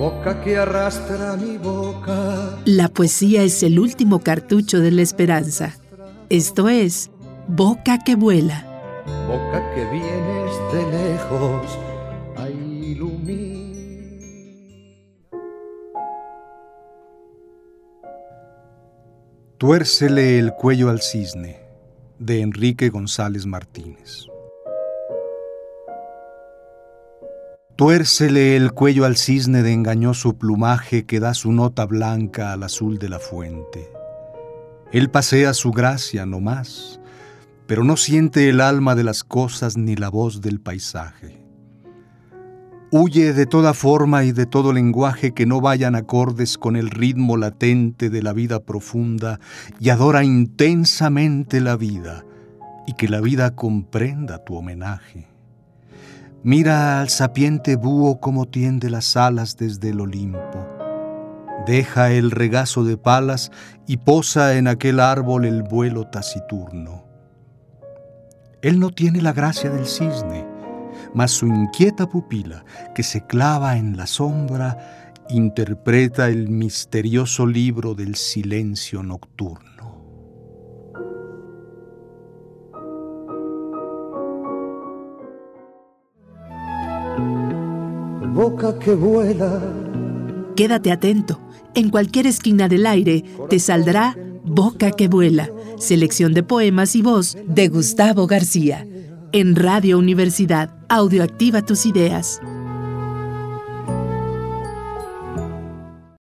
boca que arrastra mi boca. La poesía es el último cartucho de la esperanza. Esto es Boca que vuela. Boca que vienes de lejos a iluminar. Tuércele el cuello al cisne, de Enrique González Martínez. Tuércele el cuello al cisne de engañoso plumaje que da su nota blanca al azul de la fuente. Él pasea su gracia no más, pero no siente el alma de las cosas ni la voz del paisaje. Huye de toda forma y de todo lenguaje que no vayan acordes con el ritmo latente de la vida profunda y adora intensamente la vida y que la vida comprenda tu homenaje. Mira al sapiente búho como tiende las alas desde el Olimpo. Deja el regazo de palas y posa en aquel árbol el vuelo taciturno. Él no tiene la gracia del cisne, mas su inquieta pupila, que se clava en la sombra, interpreta el misterioso libro del silencio nocturno. Boca que vuela. Quédate atento. En cualquier esquina del aire te saldrá Boca que vuela, selección de poemas y voz de Gustavo García. En Radio Universidad, audioactiva tus ideas.